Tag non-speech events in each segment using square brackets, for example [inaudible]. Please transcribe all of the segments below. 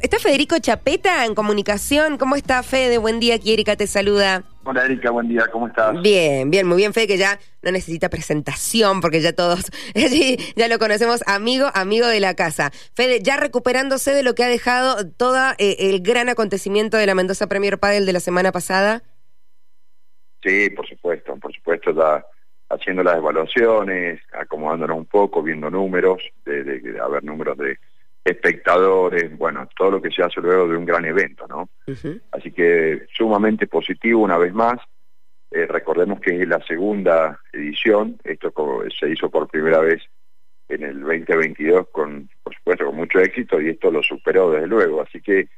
Está Federico Chapeta en comunicación. ¿Cómo está, Fede? Buen día, aquí Erika te saluda. Hola Erika, buen día, ¿cómo estás? Bien, bien, muy bien, Fede, que ya no necesita presentación porque ya todos [laughs] ya lo conocemos, amigo, amigo de la casa. Fede, ya recuperándose de lo que ha dejado todo eh, el gran acontecimiento de la Mendoza Premier Padel de la semana pasada. Sí, por supuesto, por supuesto, ya haciendo las evaluaciones, acomodándonos un poco, viendo números, de, de, de haber números de espectadores, bueno, todo lo que se hace luego de un gran evento, ¿no? Así que sumamente positivo una vez más. Eh, recordemos que es la segunda edición, esto se hizo por primera vez en el 2022 con, por supuesto, con mucho éxito y esto lo superó desde luego. Así que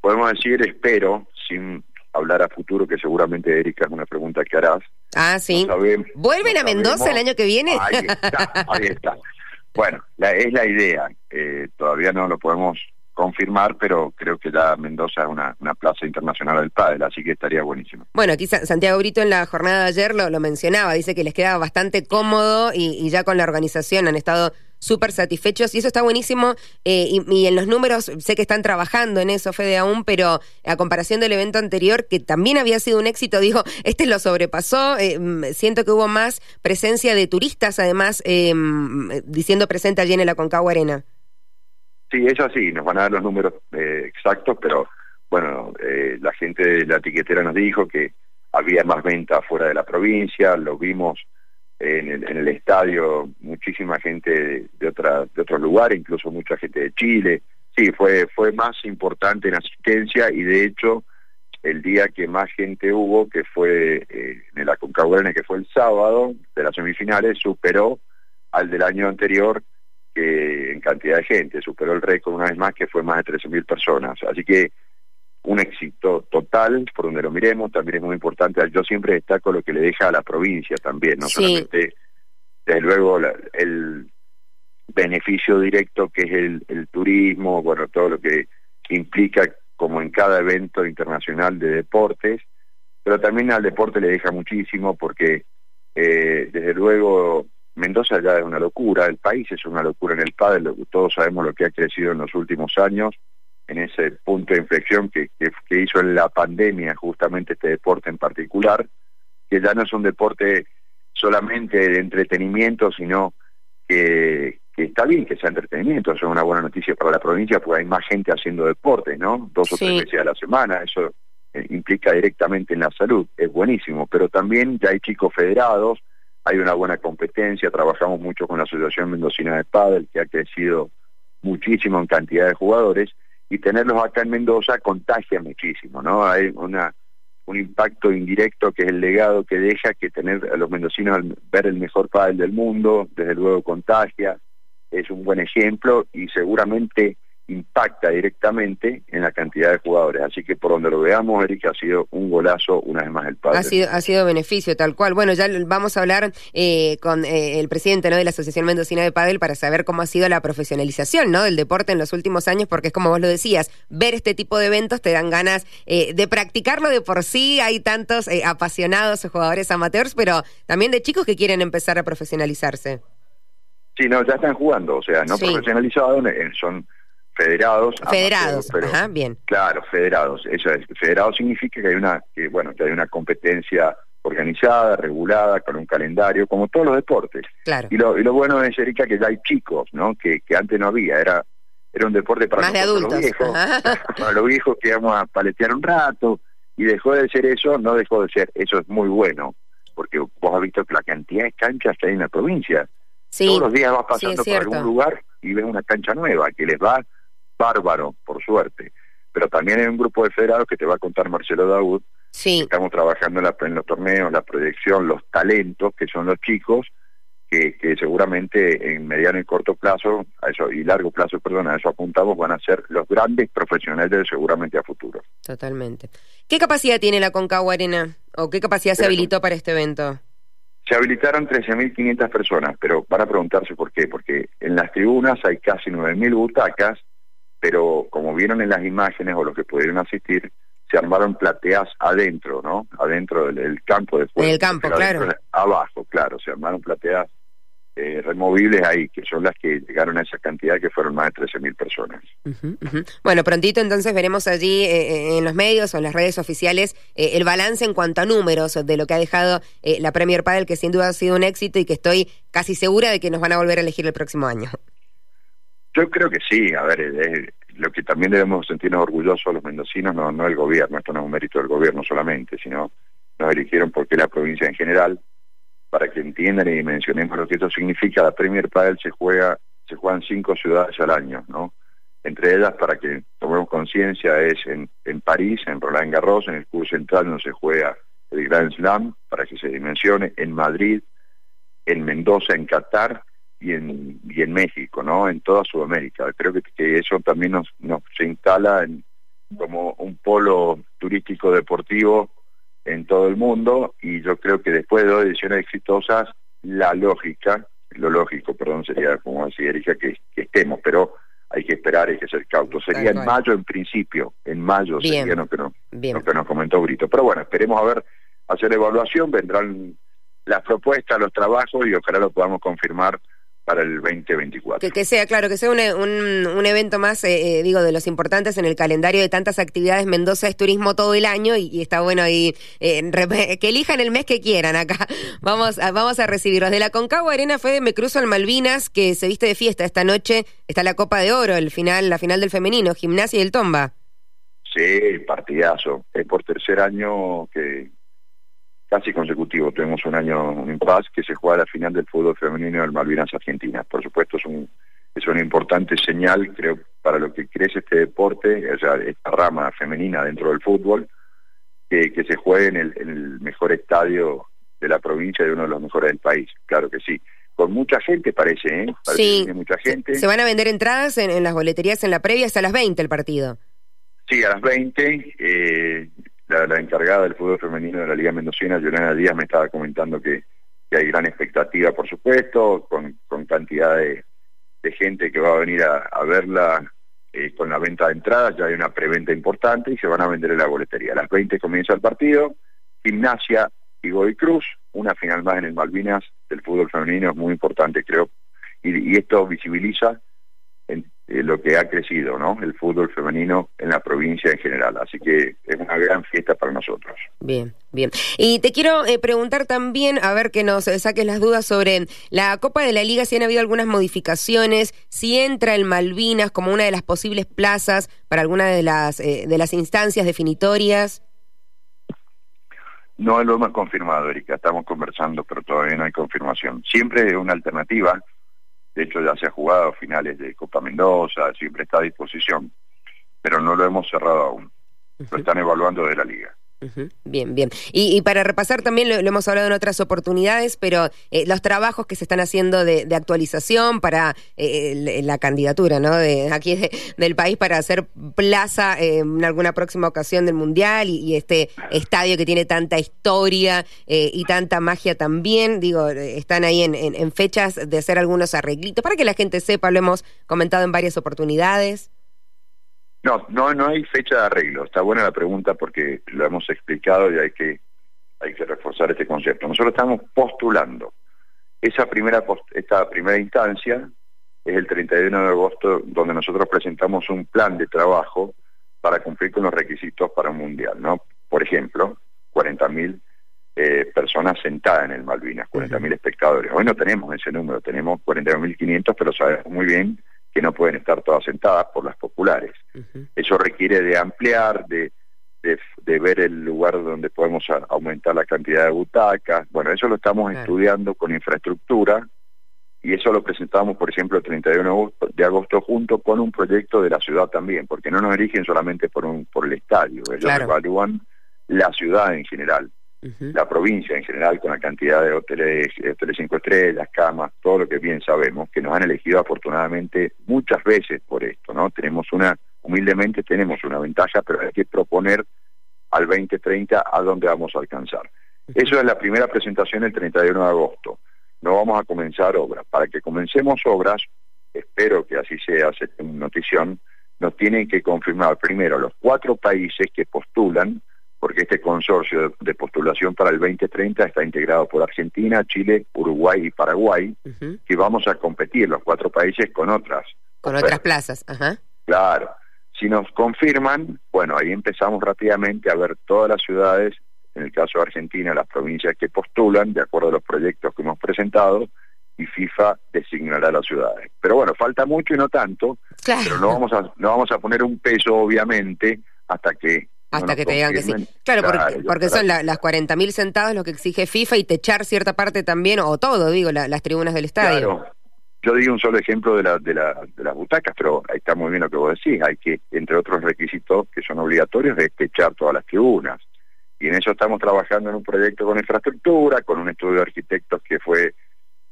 podemos decir, espero, sin hablar a futuro, que seguramente Erika es una pregunta que harás. Ah, sí. ¿Vuelven a Mendoza el año que viene? Ahí está, ahí está. [laughs] Bueno, la, es la idea. Eh, todavía no lo podemos confirmar, pero creo que ya Mendoza es una, plaza internacional del pádel, así que estaría buenísimo. Bueno, aquí Santiago Brito en la jornada de ayer lo, lo mencionaba, dice que les queda bastante cómodo y, ya con la organización han estado súper satisfechos y eso está buenísimo eh, y, en los números sé que están trabajando en eso, Fede, aún, pero a comparación del evento anterior, que también había sido un éxito, [laughs] dijo, este lo sobrepasó, eh, siento que hubo más presencia de turistas, además, eh, diciendo presente allí en la Concagua Arena. Sí, eso sí, nos van a dar los números eh, exactos, pero bueno, la gente de la etiquetera nos dijo que había más venta fuera de la provincia, lo vimos en el, en el estadio, muchísima gente de, otra, de otros lugares, incluso mucha gente de Chile. Sí, fue, fue más importante en asistencia y de hecho el día que más gente hubo, que fue eh, en la Aconcagua, que fue el sábado de las semifinales, superó al del año anterior que en cantidad de gente, superó el récord una vez más que fue más de 13.000 personas. Así que un éxito total, por donde lo miremos, también es muy importante. Yo siempre destaco lo que le deja a la provincia también, no solamente, desde luego, el beneficio directo que es el, el turismo, bueno, todo lo que implica como en cada evento internacional de deportes, pero también al deporte le deja muchísimo porque eh, desde luego Mendoza ya es una locura, el país es una locura en el pádel, todos sabemos lo que ha crecido en los últimos años, en ese punto de inflexión que, que, hizo en la pandemia justamente este deporte en particular, que ya no es un deporte solamente de entretenimiento, sino que, que está bien que sea entretenimiento, eso es una buena noticia para la provincia porque hay más gente haciendo deporte, ¿no? Dos o tres veces a la semana, eso eh, implica directamente en la salud, es buenísimo, pero también ya hay chicos federados, hay una buena competencia, trabajamos mucho con la Asociación Mendocina de Padel, que ha crecido muchísimo en cantidad de jugadores, y tenerlos acá en Mendoza contagia muchísimo, ¿no? Hay una un impacto indirecto que es el legado que deja que tener a los mendocinos ver el mejor pádel del mundo, desde luego contagia, es un buen ejemplo y seguramente impacta directamente en la cantidad de jugadores. Así que por donde lo veamos, Eric, ha sido un golazo una vez más el padre. Ha sido, ha sido beneficio, tal cual. Bueno, ya vamos a hablar eh, con eh, el presidente ¿no? de la Asociación Mendocina de Padel para saber cómo ha sido la profesionalización ¿no? del deporte en los últimos años, porque es como vos lo decías, ver este tipo de eventos te dan ganas eh, de practicarlo de por sí. Hay tantos apasionados jugadores amateurs, pero también de chicos que quieren empezar a profesionalizarse. Sí, no, ya están jugando, o sea, no profesionalizados, son federados. Federados, ajá, bien. Claro, federados. Eso es. Federado significa que hay una, que, bueno, que hay una competencia organizada, regulada, con un calendario, como todos los deportes. Claro. Y lo, y lo bueno es, Erika, que ya hay chicos, ¿no? Que, que antes no había, era era un deporte para Más de adultos. los viejos, [laughs] para los viejos que íbamos a paletear un rato, y dejó de ser eso, no dejó de ser, eso es muy bueno, porque vos has visto que la cantidad de canchas que hay en la provincia, sí, todos los días vas pasando por algún lugar y ves una cancha nueva que les va bárbaro, por suerte. Pero también hay un grupo de federados que te va a contar Marcelo Daud. Sí. Estamos trabajando en, la, en los torneos, la proyección, los talentos, que son los chicos, que, que, seguramente en mediano y corto plazo, a eso y largo plazo, perdón, a eso apuntamos, van a ser los grandes profesionales seguramente a futuro. Totalmente. ¿Qué capacidad tiene la Concagua Arena? ¿O qué capacidad se habilitó para este evento? Se habilitaron 13.500 personas, pero van a preguntarse por qué, porque en las tribunas hay casi 9.000 butacas pero como vieron en las imágenes o los que pudieron asistir, se armaron plateas adentro, ¿no? Adentro del, campo de En el campo, claro. abajo, claro, se armaron plateas eh, removibles ahí, que son las que llegaron a esa cantidad, que fueron más de 13.000 personas. Bueno, prontito entonces veremos allí eh, en los medios o en las redes oficiales el balance en cuanto a números de lo que ha dejado la Premier Padel, que sin duda ha sido un éxito y que estoy casi segura de que nos van a volver a elegir el próximo año. Yo creo que sí, a ver, lo que también debemos sentirnos orgullosos los mendocinos, no, no el gobierno, esto no es un mérito del gobierno solamente, sino nos eligieron porque la provincia en general, para que entiendan y dimensionemos lo que esto significa, la Premier Padel se juega, se juegan cinco ciudades al año, ¿no? Entre ellas, para que tomemos conciencia, es en, en París, en Roland Garros, en el Club Central donde se juega el Grand Slam, para que se dimensione, en Madrid, en Mendoza, en Qatar y en, y en México, ¿no? En toda Sudamérica. Creo que, que eso también nos, nos se instala en, como un polo turístico deportivo en todo el mundo y yo creo que después de dos ediciones exitosas, la lógica, lo lógico, perdón, sería como decía Erika, que, estemos, pero hay que esperar, hay que ser cautos. Sería en mayo en principio, en mayo sería lo que, no, lo que nos comentó Brito. Pero bueno, esperemos a ver, hacer evaluación, vendrán las propuestas, los trabajos y ojalá lo podamos confirmar para el 2024. Que, sea, claro, que sea un, un, evento más, eh, eh, digo, de los importantes en el calendario de tantas actividades. Mendoza es turismo todo el año y, está bueno ahí, eh, [laughs] que elijan el mes que quieran acá. [laughs] Vamos a, vamos a recibirlos. De la Concagua Arena fue de Me Cruzo al Malvinas, que se viste de fiesta esta noche. Está la Copa de Oro, el final, la final del femenino, gimnasia y el tomba. Sí, partidazo. Es por tercer año que, casi consecutivo. Tuvimos un año, un impas que se juega la final del fútbol femenino del Malvinas Argentina. Por supuesto, es, un, es una importante señal, creo, para lo que crece este deporte, o sea, esta rama femenina dentro del fútbol, que, que se juegue en el, en el mejor estadio de la provincia y uno de los mejores del país. Claro que sí con mucha gente parece, ¿eh? Parece sí. mucha gente. ¿Se van a vender entradas en, en, las boleterías en la previa hasta las 20 el partido? Sí, a las 20. Eh, la, encargada del fútbol femenino de la Liga Mendocina, Yolanda Díaz, me estaba comentando que, hay gran expectativa, por supuesto, con, cantidad de, gente que va a venir a, verla eh, con la venta de entradas, ya hay una preventa importante y se van a vender en la boletería. A las 20 comienza el partido, gimnasia y Goy Cruz, una final más en el Malvinas del fútbol femenino es muy importante, creo, y esto visibiliza eh, lo que ha crecido, ¿no? El fútbol femenino en la provincia en general. Así que es una gran fiesta para nosotros. Bien, bien. Y te quiero eh, preguntar también, a ver que nos saques las dudas sobre la Copa de la Liga, si han habido algunas modificaciones, si entra el Malvinas como una de las posibles plazas para alguna de las, eh, de las instancias definitorias. No lo hemos confirmado, Erika. Estamos conversando, pero todavía no hay confirmación. Siempre es una alternativa de hecho ya se ha jugado finales de Copa Mendoza, siempre está a disposición, pero no lo hemos cerrado aún. Lo están evaluando de la liga. Bien, bien. Y, para repasar también, lo, hemos hablado en otras oportunidades, pero eh, los trabajos que se están haciendo de, actualización para eh, la candidatura ¿no? de aquí del país para hacer plaza eh, en alguna próxima ocasión del Mundial y, este estadio que tiene tanta historia y tanta magia también, digo, están ahí en, en fechas de hacer algunos arreglitos para que la gente sepa, lo hemos comentado en varias oportunidades. No, no, no hay fecha de arreglo. Está buena la pregunta porque lo hemos explicado y hay que, hay que reforzar este concepto. Nosotros estamos postulando. Esa primera, esta primera instancia es el 31 de agosto donde nosotros presentamos un plan de trabajo para cumplir con los requisitos para un mundial, ¿no? Por ejemplo, 40.000 eh, personas sentadas en el Malvinas, 40.000 espectadores. Hoy no tenemos ese número, tenemos 41.500, pero sabemos muy bien que no pueden estar todas sentadas por las populares. Eso requiere de ampliar, de, de, ver el lugar donde podemos aumentar la cantidad de butacas. Bueno, eso lo estamos estudiando con infraestructura y eso lo presentamos, por ejemplo, el 31 de agosto junto con un proyecto de la ciudad también, porque no nos eligen solamente por, un, por el estadio, ellos evalúan la ciudad en general la provincia en general, con la cantidad de hoteles, hoteles cinco estrellas, camas, todo lo que bien sabemos, que nos han elegido afortunadamente muchas veces por esto, ¿no? Tenemos una, humildemente tenemos una ventaja, pero hay que proponer al 2030 a dónde vamos a alcanzar. Eso es la primera presentación el 31 de agosto. No vamos a comenzar obras. Para que comencemos obras, espero que así sea, se notición, nos tienen que confirmar primero los cuatro países que postulan porque este consorcio de, postulación para el 2030 está integrado por Argentina, Chile, Uruguay y Paraguay, que vamos a competir los cuatro países con otras. Con otras plazas, ajá. Claro. Si nos confirman, bueno, ahí empezamos rápidamente a ver todas las ciudades, en el caso de Argentina, las provincias que postulan, de acuerdo a los proyectos que hemos presentado, y FIFA designará las ciudades. Pero bueno, falta mucho y no tanto, pero no vamos a no vamos a poner un peso obviamente hasta que hasta que te digan que sí. Claro, porque, porque son las 40.000 centavos lo que exige FIFA y techar cierta parte también, o todo, digo, las tribunas del estadio. Claro. Yo di un solo ejemplo de, la, de, la, de las butacas, pero ahí está muy bien lo que vos decís. Hay que, entre otros requisitos que son obligatorios, es techar todas las tribunas. Y en eso estamos trabajando en un proyecto con infraestructura, con un estudio de arquitectos que fue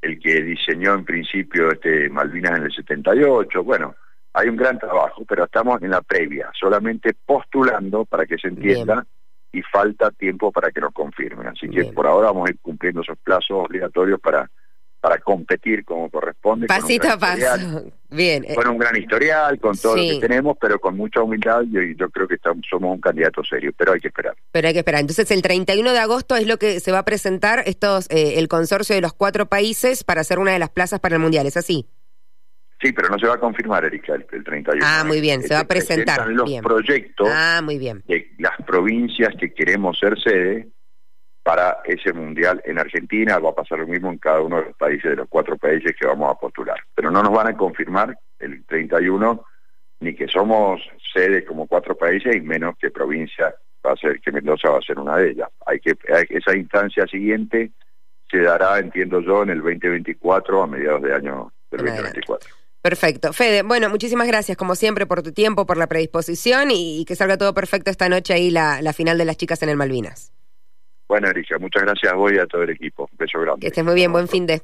el que diseñó en principio este Malvinas en el 78. Bueno, hay un gran trabajo, pero estamos en la previa, solamente postulando para que se entienda y falta tiempo para que nos confirmen. Así que por ahora vamos a ir cumpliendo esos plazos obligatorios para para competir como corresponde. Pasito a paso. [laughs] Bien. Eh. Con un gran historial, con todo lo que tenemos, pero con mucha humildad y yo creo que estamos, somos un candidato serio, pero hay que esperar. Pero hay que esperar. Entonces el 31 de agosto es lo que se va a presentar estos eh, el consorcio de los cuatro países para hacer una de las plazas para el Mundial, ¿es así? Sí, pero no se va a confirmar, Erika, el, 31. Ah, muy bien, se va a este, presentar. los proyectos ah, muy bien. de las provincias que queremos ser sede para ese mundial en Argentina. Va a pasar lo mismo en cada uno de los países, de los cuatro países que vamos a postular. Pero no nos van a confirmar el 31 ni que somos sede como cuatro países y menos que provincia va a ser que Mendoza va a ser una de ellas. Hay que esa instancia siguiente se dará, entiendo yo, en el 2024 a mediados de año del 2024. Perfecto. Fede, bueno, muchísimas gracias como siempre por tu tiempo, por la predisposición y, que salga todo perfecto esta noche ahí la, la final de las chicas en el Malvinas. Bueno, Erika, muchas gracias a vos y a todo el equipo. Un beso grande. Que estés muy bien, buen fin de.